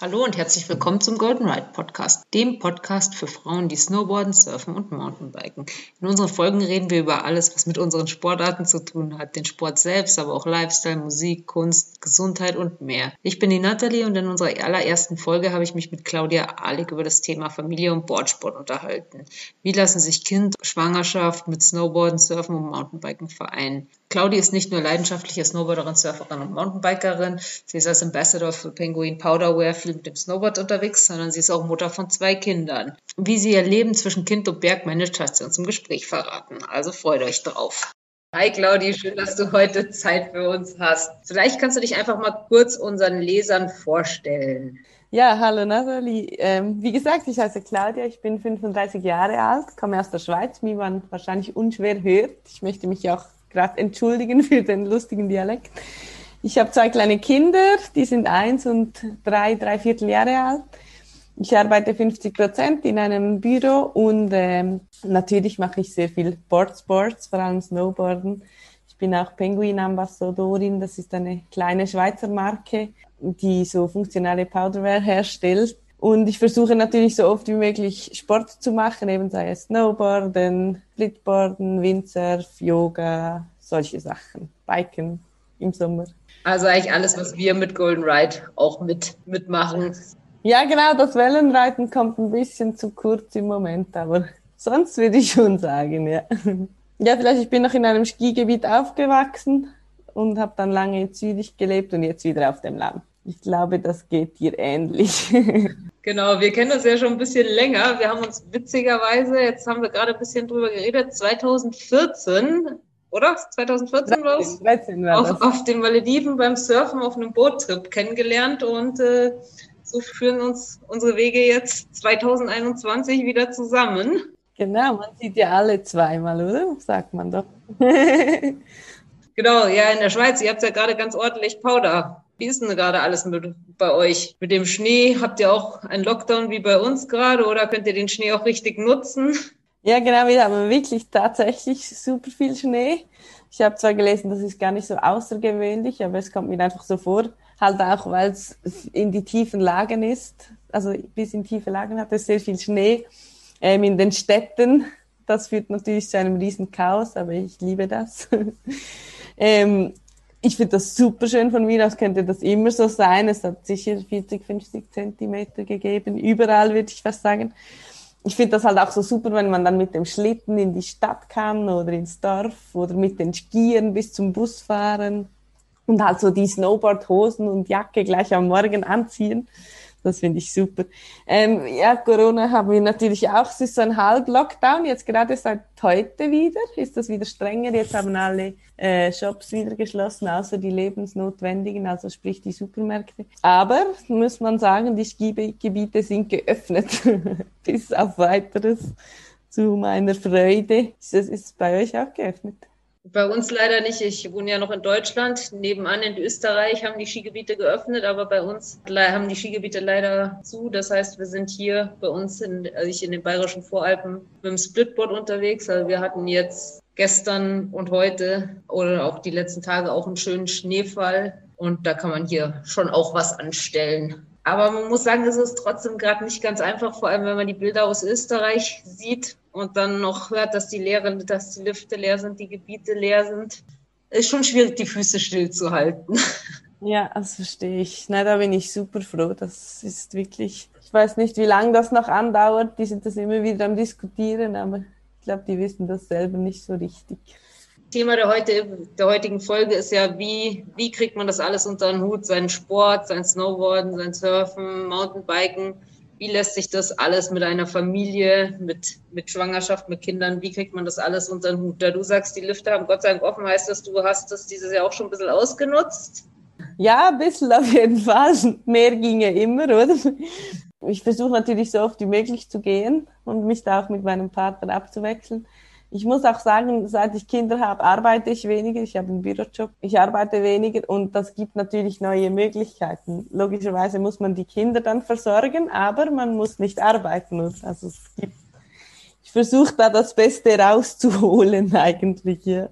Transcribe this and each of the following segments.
Hallo und herzlich willkommen zum Golden Ride Podcast, dem Podcast für Frauen, die Snowboarden, Surfen und Mountainbiken. In unseren Folgen reden wir über alles, was mit unseren Sportarten zu tun hat, den Sport selbst, aber auch Lifestyle, Musik, Kunst, Gesundheit und mehr. Ich bin die Nathalie und in unserer allerersten Folge habe ich mich mit Claudia Ahlig über das Thema Familie und Boardsport unterhalten. Wie lassen sich Kind, Schwangerschaft mit Snowboarden, Surfen und Mountainbiken vereinen? Claudia ist nicht nur leidenschaftliche Snowboarderin, Surferin und Mountainbikerin. Sie ist als Ambassador für Penguin Powderwear viel mit dem Snowboard unterwegs, sondern sie ist auch Mutter von zwei Kindern. Wie sie ihr Leben zwischen Kind und Berg managt, hat sie uns im Gespräch verraten. Also freut euch drauf. Hi Claudi, schön, dass du heute Zeit für uns hast. Vielleicht kannst du dich einfach mal kurz unseren Lesern vorstellen. Ja, hallo Nathalie. Ähm, wie gesagt, ich heiße Claudia, ich bin 35 Jahre alt, komme aus der Schweiz, wie man wahrscheinlich unschwer hört. Ich möchte mich auch gerade entschuldigen für den lustigen Dialekt. Ich habe zwei kleine Kinder, die sind eins und drei, drei Viertel Jahre alt. Ich arbeite 50 Prozent in einem Büro und ähm, natürlich mache ich sehr viel Boardsports, vor allem Snowboarden. Ich bin auch Penguin-Ambassadorin, das ist eine kleine Schweizer Marke, die so funktionale Powderwear herstellt. Und ich versuche natürlich so oft wie möglich Sport zu machen, eben sei es Snowboarden, Splitboarden, Windsurf, Yoga, solche Sachen. Biken im Sommer. Also eigentlich alles, was wir mit Golden Ride auch mit, mitmachen. Ja, genau, das Wellenreiten kommt ein bisschen zu kurz im Moment, aber sonst würde ich schon sagen, ja. Ja, vielleicht, ich bin noch in einem Skigebiet aufgewachsen und habe dann lange in Zürich gelebt und jetzt wieder auf dem Land. Ich glaube, das geht dir ähnlich. Genau, wir kennen uns ja schon ein bisschen länger. Wir haben uns witzigerweise, jetzt haben wir gerade ein bisschen drüber geredet, 2014, oder? 2014 war es? 13 war auf, auf den Malediven beim Surfen auf einem Boottrip kennengelernt und äh, so führen uns unsere Wege jetzt 2021 wieder zusammen. Genau, man sieht ja alle zweimal, oder? Sagt man doch. genau, ja, in der Schweiz, ihr habt ja gerade ganz ordentlich Powder wie ist denn gerade alles mit, bei euch? Mit dem Schnee habt ihr auch einen Lockdown wie bei uns gerade oder könnt ihr den Schnee auch richtig nutzen? Ja, genau, wir haben wirklich tatsächlich super viel Schnee. Ich habe zwar gelesen, das ist gar nicht so außergewöhnlich, aber es kommt mir einfach so vor, halt auch, weil es in die tiefen Lagen ist, also bis in tiefe Lagen hat es sehr viel Schnee ähm, in den Städten. Das führt natürlich zu einem riesen Chaos, aber ich liebe das. ähm, ich finde das super schön von mir aus, könnte das immer so sein. Es hat sicher 40, 50 Zentimeter gegeben, überall würde ich fast sagen. Ich finde das halt auch so super, wenn man dann mit dem Schlitten in die Stadt kann oder ins Dorf oder mit den Skiern bis zum Bus fahren und halt so die Snowboardhosen und Jacke gleich am Morgen anziehen. Das finde ich super. Ähm, ja, Corona haben wir natürlich auch. Es ist so ein Halb-Lockdown. Jetzt gerade seit heute wieder ist das wieder strenger. Jetzt haben alle äh, Shops wieder geschlossen, außer die lebensnotwendigen, also sprich die Supermärkte. Aber muss man sagen, die Skigebiete sind geöffnet. Bis auf weiteres zu meiner Freude. Ist es bei euch auch geöffnet? Bei uns leider nicht. Ich wohne ja noch in Deutschland. Nebenan in Österreich haben die Skigebiete geöffnet, aber bei uns haben die Skigebiete leider zu. Das heißt, wir sind hier bei uns in, also ich in den bayerischen Voralpen mit dem Splitboard unterwegs. Also wir hatten jetzt gestern und heute oder auch die letzten Tage auch einen schönen Schneefall. Und da kann man hier schon auch was anstellen. Aber man muss sagen, es ist trotzdem gerade nicht ganz einfach, vor allem wenn man die Bilder aus Österreich sieht und dann noch hört, dass die leere, dass die Lifte leer sind, die Gebiete leer sind. Ist schon schwierig, die Füße stillzuhalten. Ja, das verstehe ich. Na, da bin ich super froh. Das ist wirklich, ich weiß nicht, wie lange das noch andauert. Die sind das immer wieder am Diskutieren, aber ich glaube, die wissen das selber nicht so richtig. Thema der, heute, der heutigen Folge ist ja, wie, wie kriegt man das alles unter den Hut? Seinen Sport, sein Snowboarden, sein Surfen, Mountainbiken. Wie lässt sich das alles mit einer Familie, mit, mit Schwangerschaft, mit Kindern, wie kriegt man das alles unter den Hut? Da du sagst, die Lifte haben Gott sei Dank offen, heißt das, du hast das dieses Jahr auch schon ein bisschen ausgenutzt? Ja, ein bisschen auf jeden Fall. Mehr ginge immer, oder? Ich versuche natürlich so oft wie möglich zu gehen und mich da auch mit meinem Partner abzuwechseln. Ich muss auch sagen, seit ich Kinder habe, arbeite ich weniger. Ich habe einen Bürojob. Ich arbeite weniger und das gibt natürlich neue Möglichkeiten. Logischerweise muss man die Kinder dann versorgen, aber man muss nicht arbeiten. Also es gibt, ich versuche da das Beste rauszuholen eigentlich. Ja.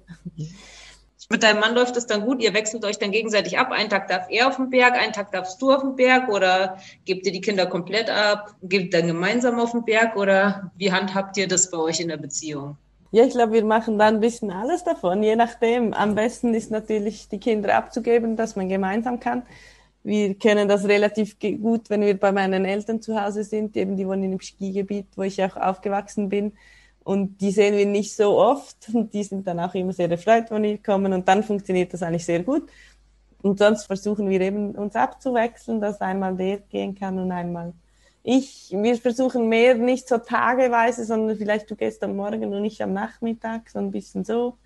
Mit deinem Mann läuft es dann gut, ihr wechselt euch dann gegenseitig ab. Einen Tag darf er auf den Berg, einen Tag darfst du auf den Berg oder gebt ihr die Kinder komplett ab, gebt dann gemeinsam auf den Berg oder wie handhabt ihr das bei euch in der Beziehung? Ja, ich glaube, wir machen da ein bisschen alles davon, je nachdem. Am besten ist natürlich, die Kinder abzugeben, dass man gemeinsam kann. Wir kennen das relativ gut, wenn wir bei meinen Eltern zu Hause sind, eben die wohnen im Skigebiet, wo ich auch aufgewachsen bin. Und die sehen wir nicht so oft und die sind dann auch immer sehr erfreut, wenn wir kommen und dann funktioniert das eigentlich sehr gut. Und sonst versuchen wir eben uns abzuwechseln, dass einmal der gehen kann und einmal ich, wir versuchen mehr nicht so tageweise, sondern vielleicht du gehst am Morgen und ich am Nachmittag, so ein bisschen so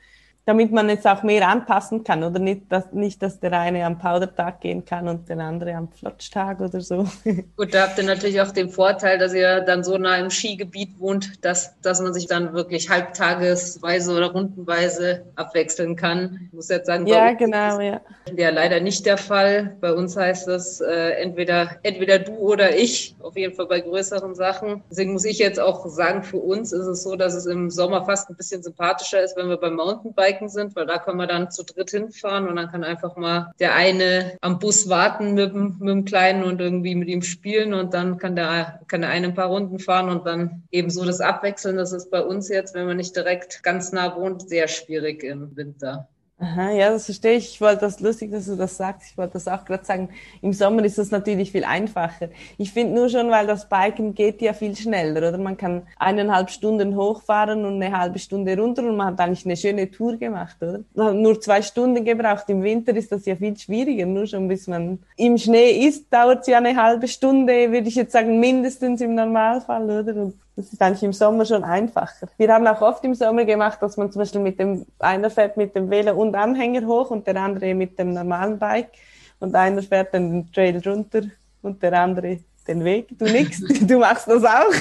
damit man jetzt auch mehr anpassen kann oder nicht, dass, nicht, dass der eine am Powdertag gehen kann und der andere am Flotchtag oder so. Gut, da habt ihr natürlich auch den Vorteil, dass ihr dann so nah im Skigebiet wohnt, dass, dass man sich dann wirklich halbtagesweise oder rundenweise abwechseln kann. Ich muss jetzt sagen, ja, genau, ja. Ja, leider nicht der Fall. Bei uns heißt das äh, entweder, entweder du oder ich, auf jeden Fall bei größeren Sachen. Deswegen muss ich jetzt auch sagen, für uns ist es so, dass es im Sommer fast ein bisschen sympathischer ist, wenn wir beim Mountainbike Biken sind, weil da können wir dann zu dritt hinfahren und dann kann einfach mal der eine am Bus warten mit, mit dem Kleinen und irgendwie mit ihm spielen und dann kann der, kann der eine ein paar Runden fahren und dann eben so das Abwechseln. Das ist bei uns jetzt, wenn man nicht direkt ganz nah wohnt, sehr schwierig im Winter. Aha, ja, das verstehe ich. Ich wollte das lustig, dass du das sagst. Ich wollte das auch gerade sagen. Im Sommer ist das natürlich viel einfacher. Ich finde nur schon, weil das Biken geht ja viel schneller, oder? Man kann eineinhalb Stunden hochfahren und eine halbe Stunde runter und man hat eigentlich eine schöne Tour gemacht, oder? Man hat nur zwei Stunden gebraucht. Im Winter ist das ja viel schwieriger. Nur schon bis man im Schnee ist, dauert es ja eine halbe Stunde, würde ich jetzt sagen, mindestens im Normalfall, oder? Und das ist eigentlich im Sommer schon einfacher. Wir haben auch oft im Sommer gemacht, dass man zum Beispiel mit dem, einer fährt mit dem Velo und Anhänger hoch und der andere mit dem normalen Bike und einer fährt dann den Trail runter und der andere den Weg. Du nix, du machst das auch.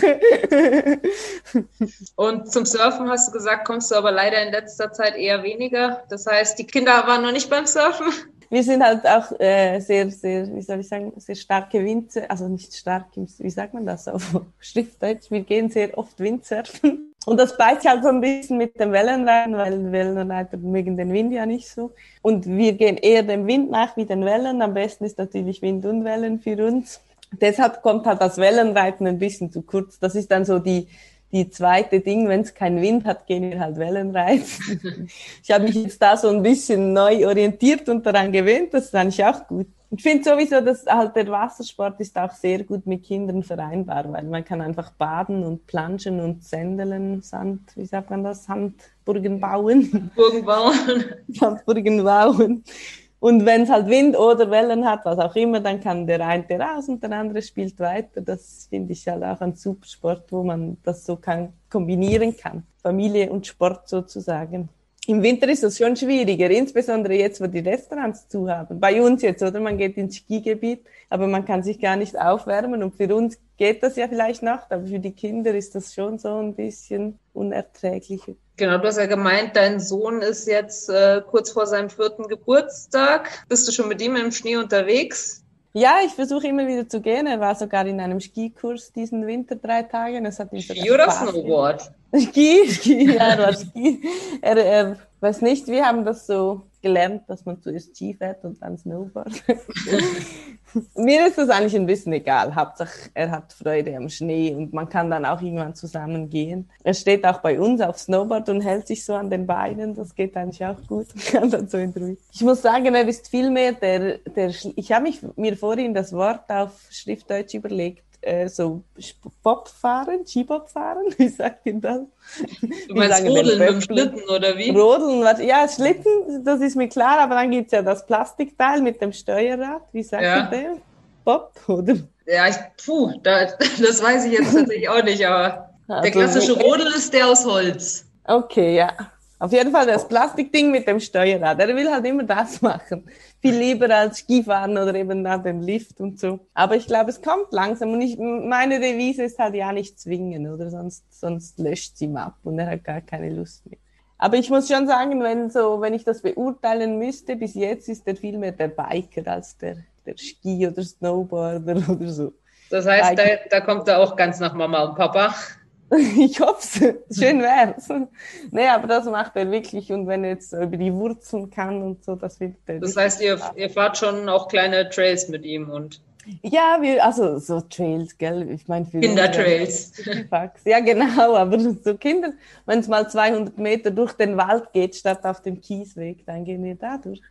und zum Surfen hast du gesagt, kommst du aber leider in letzter Zeit eher weniger. Das heißt, die Kinder waren noch nicht beim Surfen? Wir sind halt auch äh, sehr, sehr, wie soll ich sagen, sehr starke Windsurfer, also nicht stark, wie sagt man das auf Schriftdeutsch, wir gehen sehr oft Windsurfen. Und das beißt halt so ein bisschen mit dem Wellenreiten, weil Wellenreiter mögen den Wind ja nicht so. Und wir gehen eher dem Wind nach wie den Wellen. Am besten ist natürlich Wind und Wellen für uns. Deshalb kommt halt das Wellenreiten ein bisschen zu kurz. Das ist dann so die, die zweite Ding, wenn es keinen Wind hat, gehen wir halt Wellen reiten. ich habe mich jetzt da so ein bisschen neu orientiert und daran gewöhnt, das ist eigentlich auch gut. Ich finde sowieso, dass halt der Wassersport ist auch sehr gut mit Kindern vereinbar, weil man kann einfach baden und planschen und Sändeln, Sand, wie sagt man das, Sandburgen bauen. Burgen bauen. Sandburgen bauen. Und wenn es halt Wind oder Wellen hat, was auch immer, dann kann der eine raus und der andere spielt weiter. Das finde ich halt auch ein super Sport, wo man das so kann, kombinieren kann. Familie und Sport sozusagen. Im Winter ist das schon schwieriger, insbesondere jetzt, wo die Restaurants zu haben. Bei uns jetzt, oder? Man geht ins Skigebiet, aber man kann sich gar nicht aufwärmen. Und für uns geht das ja vielleicht noch, aber für die Kinder ist das schon so ein bisschen unerträglicher. Genau, du hast ja gemeint, dein Sohn ist jetzt äh, kurz vor seinem vierten Geburtstag. Bist du schon mit ihm im Schnee unterwegs? Ja, ich versuche immer wieder zu gehen. Er war sogar in einem Skikurs diesen Winter drei Tage. Das hat ihm Ski oder Snowboard? Ski, Ski, ja, er war Ski. Er, er weiß nicht, wir haben das so gelernt, dass man zuerst Ski fährt und dann Snowboard. Mir ist das eigentlich ein bisschen egal. Hauptsache, er hat Freude am Schnee und man kann dann auch irgendwann zusammen gehen. Er steht auch bei uns auf Snowboard und hält sich so an den Beinen. Das geht eigentlich auch gut. kann dann so in. Ich muss sagen, er ist viel mehr der, der, ich habe mich mir vorhin das Wort auf Schriftdeutsch überlegt äh, so Bob fahren, Skibob fahren, wie sagt ihr das? Du meinst Rodeln mit dem Schlitten oder wie? Rodeln, was, ja, Schlitten, das ist mir klar, aber dann gibt's ja das Plastikteil mit dem Steuerrad, wie sagt ja. ihr dem? Bob, oder? Ja, ich, puh, da, das weiß ich jetzt tatsächlich auch nicht, aber also, der klassische Rodel ist der aus Holz. Okay, ja. Auf jeden Fall das Plastikding mit dem Steuerrad. Er will halt immer das machen. Viel lieber als Skifahren oder eben da den Lift und so. Aber ich glaube, es kommt langsam. Und ich, meine Devise ist halt ja nicht zwingen, oder? Sonst, sonst löscht sie ihm ab und er hat gar keine Lust mehr. Aber ich muss schon sagen, wenn so, wenn ich das beurteilen müsste, bis jetzt ist er viel mehr der Biker als der, der Ski oder Snowboarder oder so. Das heißt, da, da kommt er auch ganz nach Mama und Papa. ich hoffe Schön wär's. nee, aber das macht er wirklich. Und wenn er jetzt über die Wurzeln kann und so, das wird er. Das heißt, ihr, ihr fahrt schon auch kleine Trails mit ihm und. Ja, wir, also so Trails, gell? Ich meine, für Kindertrails. Ja, genau, aber so Kinder, wenn es mal 200 Meter durch den Wald geht, statt auf dem Kiesweg, dann gehen wir da durch.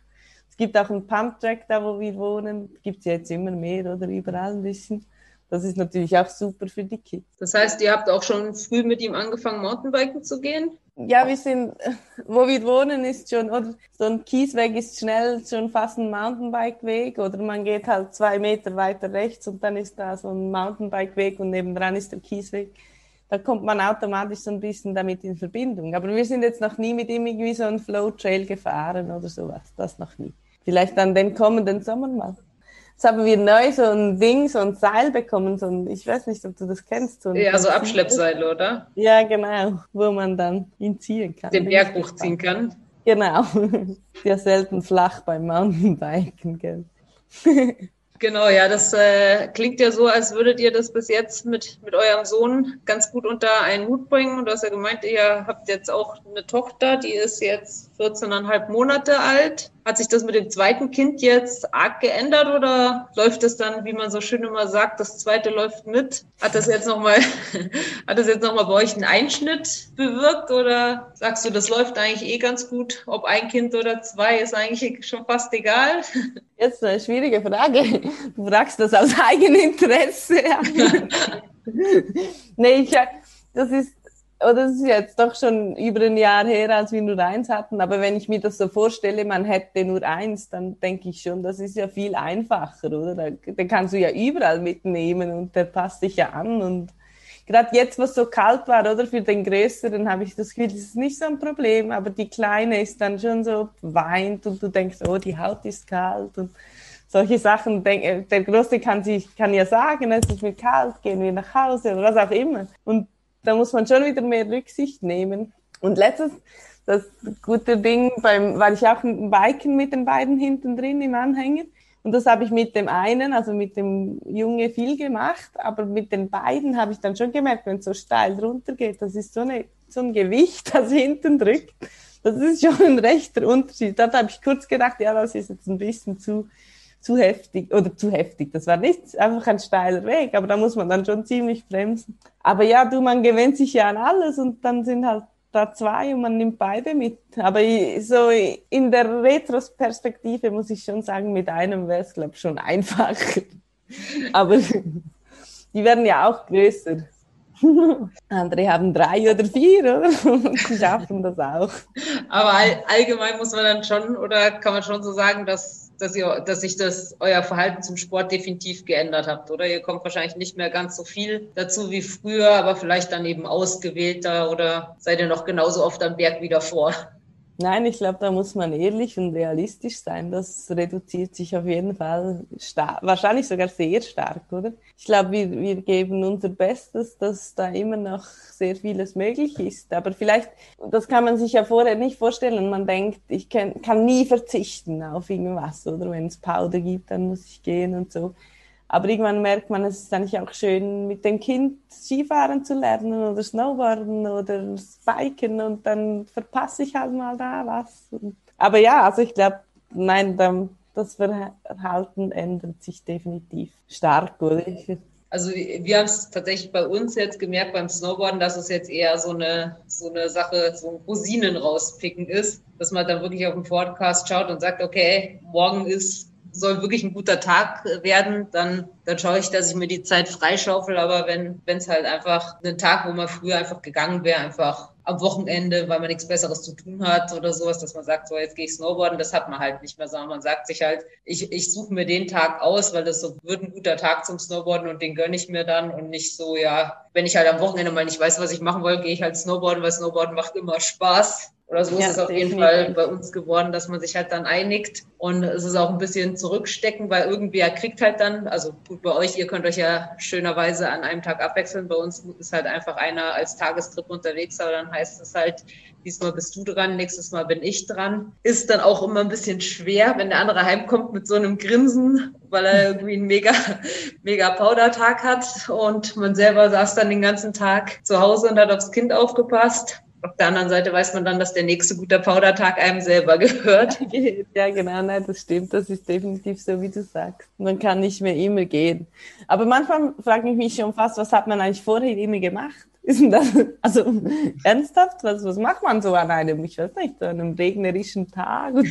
Es gibt auch einen Pumptrack da, wo wir wohnen. Gibt es jetzt immer mehr oder überall ein bisschen. Das ist natürlich auch super für die Kids. Das heißt, ihr habt auch schon früh mit ihm angefangen, Mountainbiken zu gehen? Ja, wir sind, wo wir wohnen, ist schon, oder so ein Kiesweg ist schnell schon fast ein Mountainbike-Weg, oder man geht halt zwei Meter weiter rechts und dann ist da so ein Mountainbike-Weg und nebendran ist der Kiesweg. Da kommt man automatisch so ein bisschen damit in Verbindung. Aber wir sind jetzt noch nie mit ihm irgendwie so ein Flow-Trail gefahren oder sowas. Das noch nie. Vielleicht dann den kommenden Sommer mal. Jetzt haben wir neu so ein Ding, so ein Seil bekommen, so ein, ich weiß nicht, ob du das kennst. So ja, so Abschleppseil, oder? Ja, genau, wo man dann ihn ziehen kann. Den Berg hochziehen kann. Genau. Ja, selten flach beim Mountainbiken, gell. Genau, ja, das äh, klingt ja so, als würdet ihr das bis jetzt mit, mit eurem Sohn ganz gut unter einen Hut bringen. Und du hast ja gemeint, ihr habt jetzt auch eine Tochter, die ist jetzt 14,5 Monate alt. Hat sich das mit dem zweiten Kind jetzt arg geändert oder läuft es dann, wie man so schön immer sagt, das zweite läuft mit? Hat das jetzt nochmal, hat das jetzt nochmal bei euch einen Einschnitt bewirkt oder sagst du, das läuft eigentlich eh ganz gut? Ob ein Kind oder zwei ist eigentlich schon fast egal? Jetzt eine schwierige Frage. Du fragst das aus eigenem Interesse. nee, ich, das ist, oder das ist jetzt doch schon über ein Jahr her, als wir nur eins hatten. Aber wenn ich mir das so vorstelle, man hätte nur eins, dann denke ich schon, das ist ja viel einfacher, oder? Den kannst du ja überall mitnehmen und der passt dich ja an und gerade jetzt, was so kalt war, oder für den Größeren, habe ich das Gefühl, das ist nicht so ein Problem, aber die Kleine ist dann schon so weint und du denkst, oh, die Haut ist kalt und solche Sachen. Der Große kann sich, kann ja sagen, es ist mir kalt, gehen wir nach Hause oder was auch immer. Und da muss man schon wieder mehr Rücksicht nehmen. Und letztes, das gute Ding beim, war ich auch im Biken mit den beiden hinten drin im Anhänger. Und das habe ich mit dem einen, also mit dem Junge viel gemacht, aber mit den beiden habe ich dann schon gemerkt, wenn es so steil runtergeht, das ist so, eine, so ein Gewicht, das hinten drückt. Das ist schon ein rechter Unterschied. Da habe ich kurz gedacht, ja, das ist jetzt ein bisschen zu, zu heftig oder zu heftig. Das war nicht einfach ein steiler Weg, aber da muss man dann schon ziemlich bremsen. Aber ja, du, man gewöhnt sich ja an alles und dann sind halt da zwei und man nimmt beide mit. Aber so in der Retrospektive muss ich schon sagen, mit einem wäre es, glaube ich, schon einfacher. Aber die werden ja auch größer. Andere haben drei oder vier, oder? die schaffen das auch. Aber all, allgemein muss man dann schon, oder kann man schon so sagen, dass dass ihr, dass sich das euer Verhalten zum Sport definitiv geändert habt, oder? Ihr kommt wahrscheinlich nicht mehr ganz so viel dazu wie früher, aber vielleicht dann eben ausgewählter oder seid ihr noch genauso oft am Berg wie davor? Nein, ich glaube, da muss man ehrlich und realistisch sein. Das reduziert sich auf jeden Fall stark, wahrscheinlich sogar sehr stark, oder? Ich glaube, wir, wir geben unser Bestes, dass da immer noch sehr vieles möglich ist. Aber vielleicht, das kann man sich ja vorher nicht vorstellen. Man denkt, ich kann, kann nie verzichten auf irgendwas, oder? Wenn es Powder gibt, dann muss ich gehen und so. Aber irgendwann merkt man, es ist eigentlich auch schön, mit dem Kind Skifahren zu lernen oder Snowboarden oder Biken und dann verpasse ich halt mal da was. Aber ja, also ich glaube, nein, das Verhalten ändert sich definitiv stark, oder? Also wir haben es tatsächlich bei uns jetzt gemerkt beim Snowboarden, dass es jetzt eher so eine so eine Sache, so ein Rosinen rauspicken ist, dass man dann wirklich auf den Podcast schaut und sagt, okay, morgen ist soll wirklich ein guter Tag werden, dann, dann schaue ich, dass ich mir die Zeit freischaufel. Aber wenn es halt einfach ein Tag, wo man früher einfach gegangen wäre, einfach am Wochenende, weil man nichts Besseres zu tun hat oder sowas, dass man sagt, so jetzt gehe ich snowboarden, das hat man halt nicht mehr, sondern man sagt sich halt, ich, ich suche mir den Tag aus, weil das so wird ein guter Tag zum Snowboarden und den gönne ich mir dann und nicht so, ja, wenn ich halt am Wochenende mal nicht weiß, was ich machen will, gehe ich halt snowboarden, weil Snowboarden macht immer Spaß Oder so ja, ist es auf definitiv. jeden Fall bei uns geworden, dass man sich halt dann einigt. Und es ist auch ein bisschen zurückstecken, weil irgendwer kriegt halt dann, also gut bei euch, ihr könnt euch ja schönerweise an einem Tag abwechseln. Bei uns ist halt einfach einer als Tagestrip unterwegs, aber dann heißt es halt, diesmal bist du dran, nächstes Mal bin ich dran. Ist dann auch immer ein bisschen schwer, wenn der andere heimkommt mit so einem Grinsen, weil er irgendwie einen mega, mega Powder-Tag hat und man selber saß dann den ganzen Tag zu Hause und hat aufs Kind aufgepasst. Auf der anderen Seite weiß man dann, dass der nächste gute Powdertag einem selber gehört. Ja, genau, nein, das stimmt. Das ist definitiv so, wie du sagst. Man kann nicht mehr immer gehen. Aber manchmal frage ich mich schon fast, was hat man eigentlich vorher immer gemacht? Ist denn das, also ernsthaft, was, was macht man so an einem, ich weiß nicht, an einem regnerischen Tag?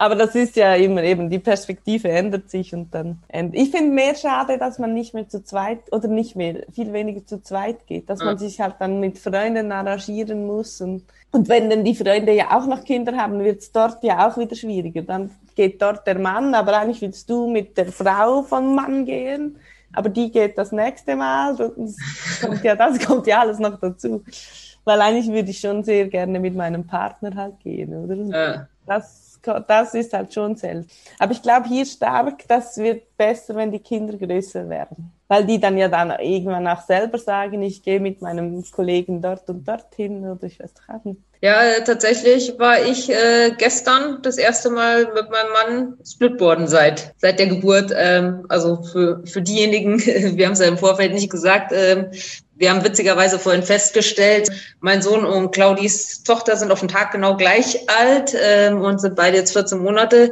Aber das ist ja immer eben, die Perspektive ändert sich und dann. Ich finde mehr schade, dass man nicht mehr zu zweit oder nicht mehr, viel weniger zu zweit geht, dass ja. man sich halt dann mit Freunden arrangieren muss und, und wenn dann die Freunde ja auch noch Kinder haben, wird es dort ja auch wieder schwieriger. Dann geht dort der Mann, aber eigentlich willst du mit der Frau vom Mann gehen, aber die geht das nächste Mal. Das kommt ja, das kommt ja alles noch dazu. Weil eigentlich würde ich schon sehr gerne mit meinem Partner halt gehen, oder? Ja. Das das ist halt schon selten. Aber ich glaube hier stark, das wird besser, wenn die Kinder größer werden. Weil die dann ja dann irgendwann auch selber sagen, ich gehe mit meinem Kollegen dort und dorthin oder ich weiß nicht. Ja, tatsächlich war ich äh, gestern das erste Mal mit meinem Mann Splitboarden seit seit der Geburt. Ähm, also für für diejenigen, wir haben es ja im Vorfeld nicht gesagt, ähm, wir haben witzigerweise vorhin festgestellt, mein Sohn und Claudis Tochter sind auf den Tag genau gleich alt ähm, und sind beide jetzt 14 Monate.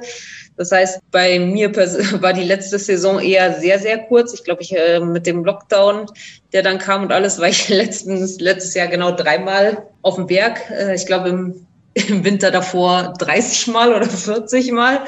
Das heißt, bei mir war die letzte Saison eher sehr, sehr kurz. Ich glaube, ich äh, mit dem Lockdown, der dann kam und alles, war ich letztens, letztes Jahr genau dreimal auf dem Berg. Äh, ich glaube, im, im Winter davor 30 Mal oder 40 Mal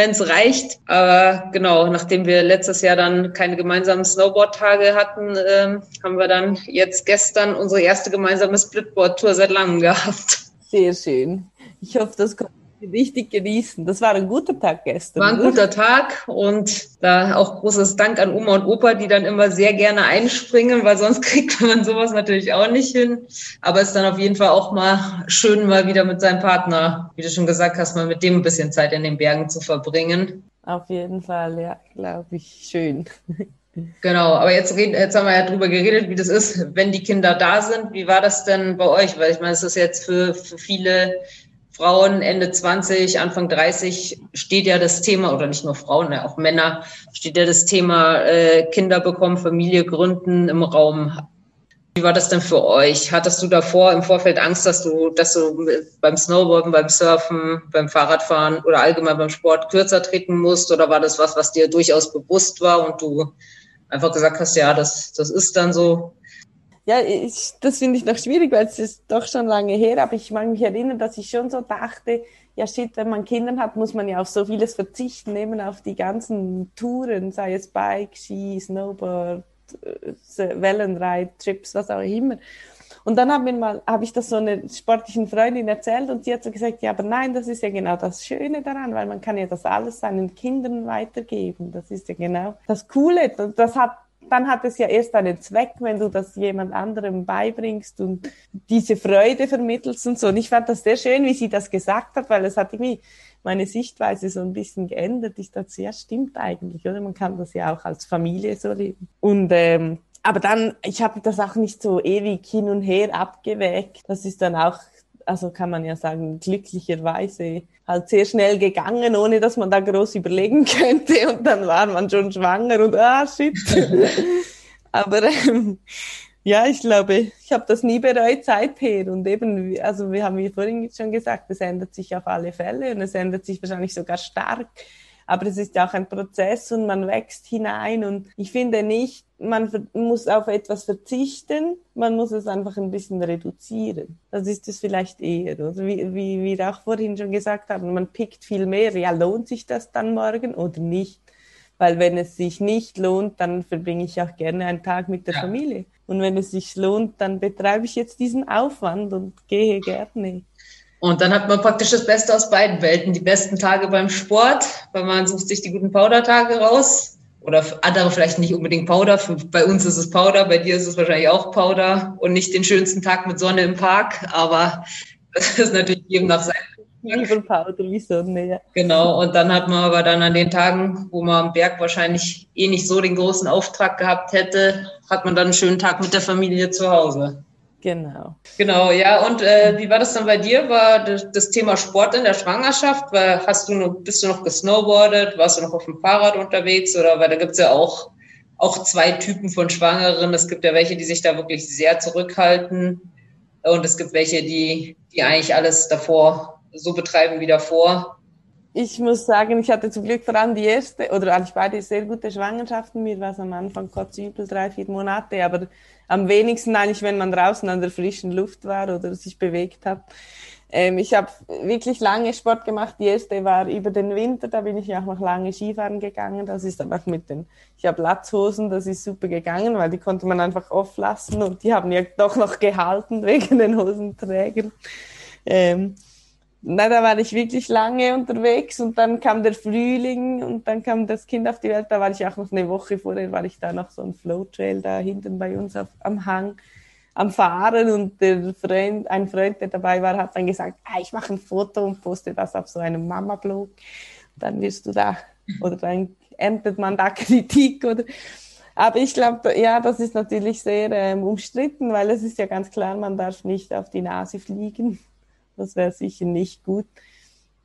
wenn es reicht. Aber genau, nachdem wir letztes Jahr dann keine gemeinsamen Snowboard-Tage hatten, ähm, haben wir dann jetzt gestern unsere erste gemeinsame Splitboard-Tour seit langem gehabt. Sehr schön. Ich hoffe, das kommt richtig genießen. Das war ein guter Tag gestern. War ein guter Tag und da auch großes Dank an Oma und Opa, die dann immer sehr gerne einspringen, weil sonst kriegt man sowas natürlich auch nicht hin. Aber es ist dann auf jeden Fall auch mal schön, mal wieder mit seinem Partner, wie du schon gesagt hast, mal mit dem ein bisschen Zeit in den Bergen zu verbringen. Auf jeden Fall, ja, glaube ich, schön. Genau, aber jetzt, reden, jetzt haben wir ja drüber geredet, wie das ist, wenn die Kinder da sind. Wie war das denn bei euch? Weil ich meine, es ist jetzt für, für viele Frauen Ende 20, Anfang 30 steht ja das Thema, oder nicht nur Frauen, auch Männer, steht ja das Thema äh, Kinder bekommen, Familie gründen im Raum. Wie war das denn für euch? Hattest du davor im Vorfeld Angst, dass du, dass du beim Snowboarden, beim Surfen, beim Fahrradfahren oder allgemein beim Sport kürzer treten musst? Oder war das was, was dir durchaus bewusst war und du einfach gesagt hast, ja, das, das ist dann so? Ja, ich, das finde ich noch schwierig, weil es ist doch schon lange her, aber ich mag mich erinnern, dass ich schon so dachte, ja shit, wenn man Kinder hat, muss man ja auf so vieles verzichten, nehmen auf die ganzen Touren, sei es Bike, Ski, Snowboard, äh, Wellenreit, Trips, was auch immer. Und dann habe habe ich das so einer sportlichen Freundin erzählt und sie hat so gesagt, ja, aber nein, das ist ja genau das Schöne daran, weil man kann ja das alles seinen Kindern weitergeben. Das ist ja genau das Coole. Das hat dann hat es ja erst einen Zweck, wenn du das jemand anderem beibringst und diese Freude vermittelst und so. Und ich fand das sehr schön, wie sie das gesagt hat, weil es hat irgendwie meine Sichtweise so ein bisschen geändert. Ich dachte, ja, stimmt eigentlich, oder? Man kann das ja auch als Familie so leben. Und ähm, aber dann, ich habe das auch nicht so ewig hin und her abgewägt. Das ist dann auch also kann man ja sagen, glücklicherweise halt sehr schnell gegangen, ohne dass man da groß überlegen könnte. Und dann war man schon schwanger und ah, shit. Aber ähm, ja, ich glaube, ich habe das nie bereut seither. Und eben, also wir haben wie vorhin schon gesagt, es ändert sich auf alle Fälle und es ändert sich wahrscheinlich sogar stark. Aber es ist ja auch ein Prozess und man wächst hinein. Und ich finde nicht, man muss auf etwas verzichten, man muss es einfach ein bisschen reduzieren. Das ist es vielleicht eher. Oder? Wie, wie wir auch vorhin schon gesagt haben, man pickt viel mehr. Ja, lohnt sich das dann morgen oder nicht? Weil wenn es sich nicht lohnt, dann verbringe ich auch gerne einen Tag mit der ja. Familie. Und wenn es sich lohnt, dann betreibe ich jetzt diesen Aufwand und gehe gerne. Und dann hat man praktisch das Beste aus beiden Welten. Die besten Tage beim Sport, weil man sucht sich die guten Powder-Tage raus oder andere vielleicht nicht unbedingt Powder. Für, bei uns ist es Powder, bei dir ist es wahrscheinlich auch Powder und nicht den schönsten Tag mit Sonne im Park, aber Das ist natürlich jedem nach seinem Lieber Powder wie Sonne, ja. Genau, und dann hat man aber dann an den Tagen, wo man am Berg wahrscheinlich eh nicht so den großen Auftrag gehabt hätte, hat man dann einen schönen Tag mit der Familie zu Hause. Genau. Genau, ja. Und äh, wie war das dann bei dir? War das, Thema Sport in der Schwangerschaft? War, hast du noch, bist du noch gesnowboardet? Warst du noch auf dem Fahrrad unterwegs? Oder weil da gibt's ja auch, auch zwei Typen von Schwangeren. Es gibt ja welche, die sich da wirklich sehr zurückhalten. Und es gibt welche, die, die eigentlich alles davor so betreiben wie davor? Ich muss sagen, ich hatte zum Glück vor allem die erste oder eigentlich beide sehr gute Schwangerschaften. Mir war es am Anfang kotzübel, drei, vier Monate, aber am wenigsten eigentlich, wenn man draußen an der frischen Luft war oder sich bewegt hat. Ähm, ich habe wirklich lange Sport gemacht. Die erste war über den Winter, da bin ich auch noch lange Skifahren gegangen. Das ist einfach mit den, ich habe Latzhosen, das ist super gegangen, weil die konnte man einfach off und die haben ja doch noch gehalten wegen den Hosenträgern. Ähm, na, da war ich wirklich lange unterwegs und dann kam der Frühling und dann kam das Kind auf die Welt. Da war ich auch noch eine Woche vorher, war ich da noch so ein Flowtrail da hinten bei uns auf, am Hang am Fahren und der Freund, ein Freund, der dabei war, hat dann gesagt, ah, ich mache ein Foto und poste das auf so einem Mama-Blog. Dann wirst du da, oder dann erntet man da Kritik oder aber ich glaube, ja, das ist natürlich sehr ähm, umstritten, weil es ist ja ganz klar, man darf nicht auf die Nase fliegen. Das wäre sicher nicht gut.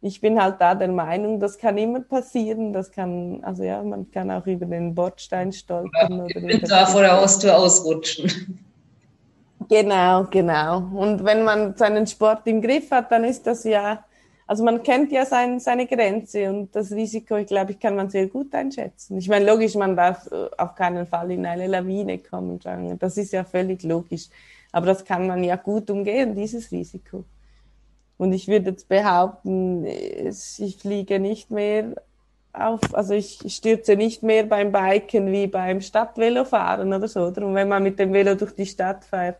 Ich bin halt da der Meinung, das kann immer passieren. Das kann, also ja, man kann auch über den Bordstein stolpern. Oder, oder da vor der Haustür ausrutschen. Genau, genau. Und wenn man seinen Sport im Griff hat, dann ist das ja, also man kennt ja sein, seine Grenze und das Risiko, ich glaube, ich kann man sehr gut einschätzen. Ich meine, logisch, man darf äh, auf keinen Fall in eine Lawine kommen. Das ist ja völlig logisch. Aber das kann man ja gut umgehen, dieses Risiko. Und ich würde jetzt behaupten, ich fliege nicht mehr auf, also ich stürze nicht mehr beim Biken wie beim Stadtvelofahren oder so. Und wenn man mit dem Velo durch die Stadt fährt,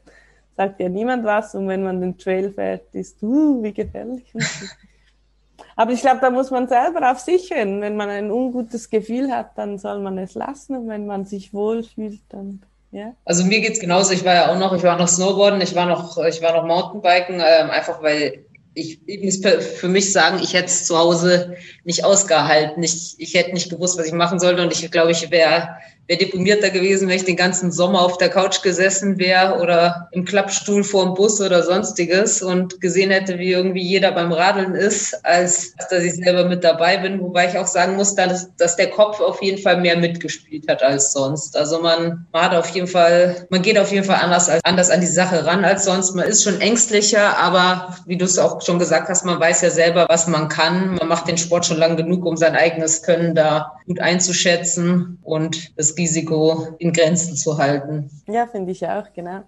sagt ja niemand was. Und wenn man den Trail fährt, ist, uh, wie gefährlich. Aber ich glaube, da muss man selber auf sich hören. Wenn man ein ungutes Gefühl hat, dann soll man es lassen. Und wenn man sich wohlfühlt, dann ja. Also mir geht's genauso. Ich war ja auch noch, ich war noch Snowboarden, ich war noch, ich war noch Mountainbiken, ähm, einfach weil ich, ich muss für mich sagen, ich hätte es zu Hause nicht ausgehalten. Ich, ich hätte nicht gewusst, was ich machen sollte. Und ich glaube, ich wäre wäre deprimierter gewesen, wenn ich den ganzen Sommer auf der Couch gesessen wäre oder im Klappstuhl vor dem Bus oder sonstiges und gesehen hätte, wie irgendwie jeder beim Radeln ist, als dass ich selber mit dabei bin. Wobei ich auch sagen muss, dass, dass der Kopf auf jeden Fall mehr mitgespielt hat als sonst. Also man, man hat auf jeden Fall, man geht auf jeden Fall anders, als, anders an die Sache ran als sonst. Man ist schon ängstlicher, aber wie du es auch schon gesagt hast, man weiß ja selber, was man kann. Man macht den Sport schon lang genug, um sein eigenes Können da gut einzuschätzen und es Risiko in Grenzen zu halten. Ja, finde ich auch, genau.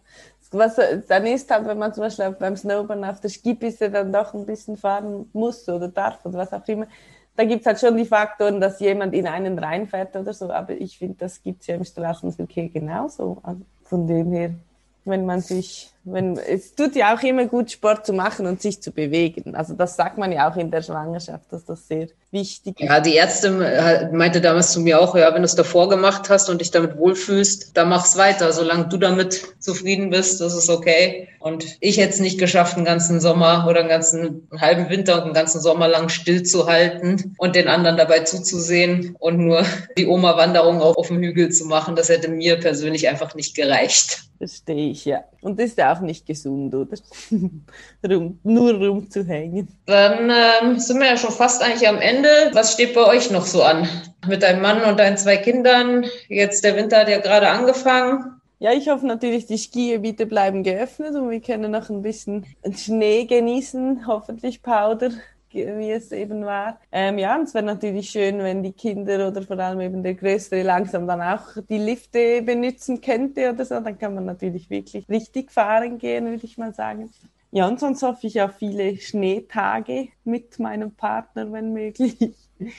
Was dann ist halt, wenn man zum Beispiel beim Snowboarden auf der Skipiste dann doch ein bisschen fahren muss oder darf oder was auch immer, da gibt es halt schon die Faktoren, dass jemand in einen reinfährt oder so, aber ich finde, das gibt es ja im Straßenverkehr genauso. Also von dem her, wenn man sich wenn, es tut ja auch immer gut, Sport zu machen und sich zu bewegen. Also das sagt man ja auch in der Schwangerschaft, dass das sehr wichtig ist. Ja, die Ärztin äh, meinte damals zu mir auch, ja, wenn du es davor gemacht hast und dich damit wohlfühlst, dann mach's weiter. Solange du damit zufrieden bist, das ist okay. Und ich hätte es nicht geschafft, einen ganzen Sommer oder einen ganzen einen halben Winter und einen ganzen Sommer lang stillzuhalten und den anderen dabei zuzusehen und nur die Oma-Wanderung auf dem Hügel zu machen. Das hätte mir persönlich einfach nicht gereicht. Verstehe ich, ja. Und das ist ja auch nicht gesund, oder? Rum, nur rumzuhängen. Dann ähm, sind wir ja schon fast eigentlich am Ende. Was steht bei euch noch so an? Mit deinem Mann und deinen zwei Kindern. Jetzt der Winter hat ja gerade angefangen. Ja, ich hoffe natürlich, die Skigebiete bleiben geöffnet und wir können noch ein bisschen Schnee genießen, hoffentlich Powder wie es eben war. Ähm, ja, und es wäre natürlich schön, wenn die Kinder oder vor allem eben der Größere langsam dann auch die Lifte benutzen könnte oder so. Dann kann man natürlich wirklich richtig fahren gehen, würde ich mal sagen. Ja, und sonst hoffe ich auf viele Schneetage mit meinem Partner, wenn möglich.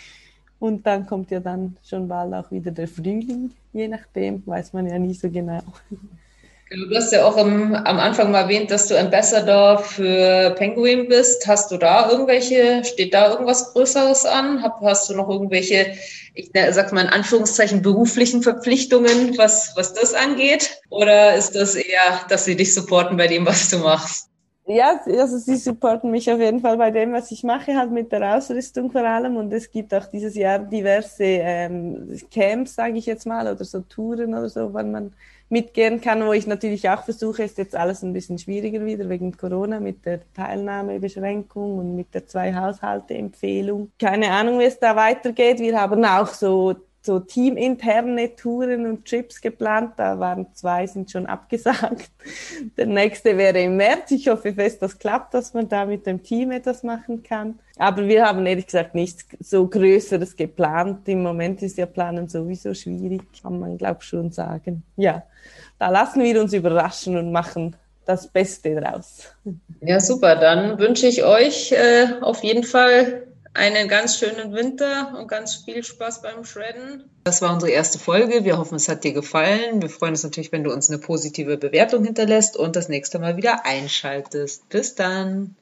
Und dann kommt ja dann schon bald auch wieder der Frühling, je nachdem, weiß man ja nie so genau. Du hast ja auch im, am Anfang mal erwähnt, dass du Ambassador für Penguin bist. Hast du da irgendwelche, steht da irgendwas Größeres an? hast du noch irgendwelche, ich sag mal in Anführungszeichen, beruflichen Verpflichtungen, was, was das angeht? Oder ist das eher, dass sie dich supporten bei dem, was du machst? Ja, also sie supporten mich auf jeden Fall bei dem, was ich mache, halt mit der Ausrüstung vor allem. Und es gibt auch dieses Jahr diverse ähm, Camps, sage ich jetzt mal, oder so Touren oder so, wann man mitgehen kann, wo ich natürlich auch versuche, ist jetzt alles ein bisschen schwieriger wieder wegen Corona mit der Teilnahmebeschränkung und mit der Zwei-Haushalte-Empfehlung. Keine Ahnung, wie es da weitergeht. Wir haben auch so so teaminterne Touren und Trips geplant. Da waren zwei, sind schon abgesagt. Der nächste wäre im März. Ich hoffe fest, das klappt, dass man da mit dem Team etwas machen kann. Aber wir haben ehrlich gesagt nichts so Größeres geplant. Im Moment ist ja Planen sowieso schwierig, kann man glaube schon sagen. Ja, da lassen wir uns überraschen und machen das Beste draus. Ja, super. Dann wünsche ich euch äh, auf jeden Fall einen ganz schönen Winter und ganz viel Spaß beim Shredden. Das war unsere erste Folge. Wir hoffen, es hat dir gefallen. Wir freuen uns natürlich, wenn du uns eine positive Bewertung hinterlässt und das nächste Mal wieder einschaltest. Bis dann.